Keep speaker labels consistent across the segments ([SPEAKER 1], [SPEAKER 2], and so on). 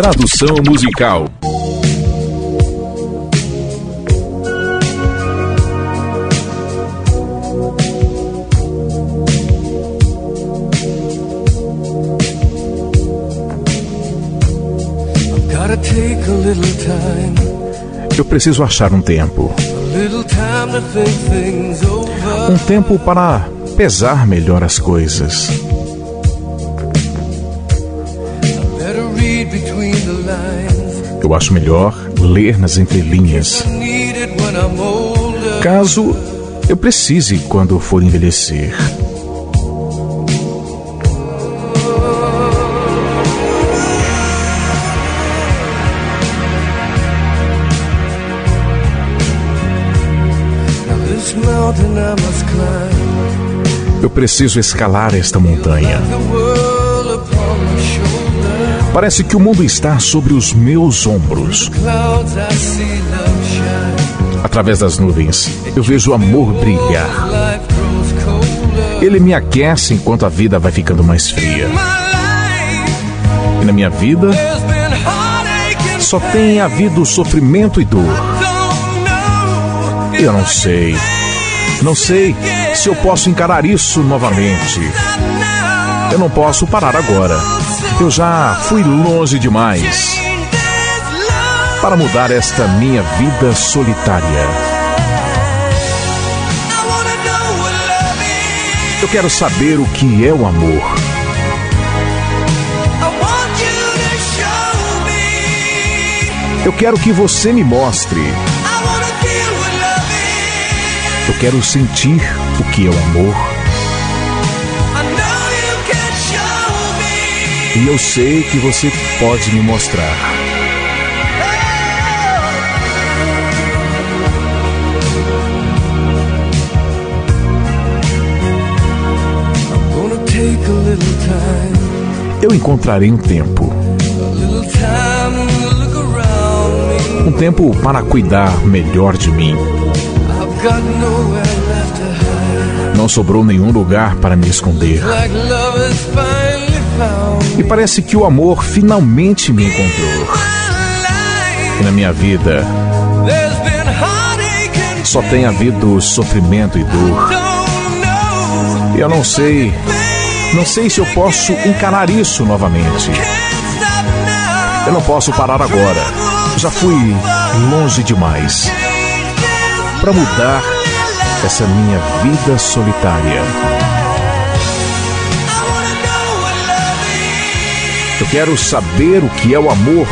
[SPEAKER 1] Tradução musical. Eu preciso achar um tempo. Um tempo para pesar melhor as coisas. Eu acho melhor ler nas entrelinhas. Caso eu precise quando for envelhecer. Eu preciso escalar esta montanha. Parece que o mundo está sobre os meus ombros. Através das nuvens, eu vejo o amor brilhar. Ele me aquece enquanto a vida vai ficando mais fria. E na minha vida, só tem havido sofrimento e dor. Eu não sei. Não sei se eu posso encarar isso novamente. Eu não posso parar agora. Eu já fui longe demais para mudar esta minha vida solitária. Eu quero saber o que é o amor. Eu quero que você me mostre. Eu quero sentir o que é o amor. E eu sei que você pode me mostrar. Eu encontrarei um tempo. Um tempo para cuidar melhor de mim. Não sobrou nenhum lugar para me esconder. E parece que o amor finalmente me encontrou. Na minha vida só tem havido sofrimento e dor. Eu não sei, não sei se eu posso encarar isso novamente. Eu não posso parar agora. Já fui longe demais para mudar essa minha vida solitária. Eu quero saber o que é o amor.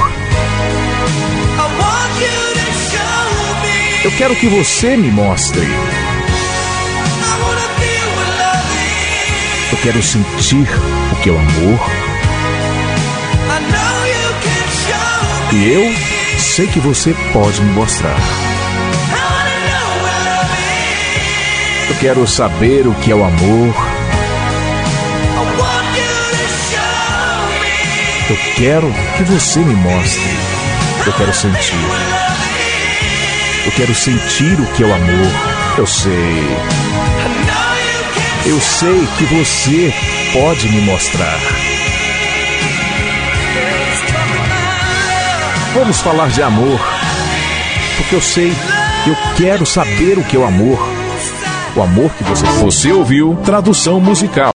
[SPEAKER 1] Eu quero que você me mostre. Eu quero sentir o que é o amor. E eu sei que você pode me mostrar. Eu quero saber o que é o amor. Eu quero que você me mostre. Eu quero sentir. Eu quero sentir o que é o amor. Eu sei. Eu sei que você pode me mostrar. Vamos falar de amor. Porque eu sei, eu quero saber o que é o amor o amor que você.
[SPEAKER 2] Você ouviu Tradução Musical.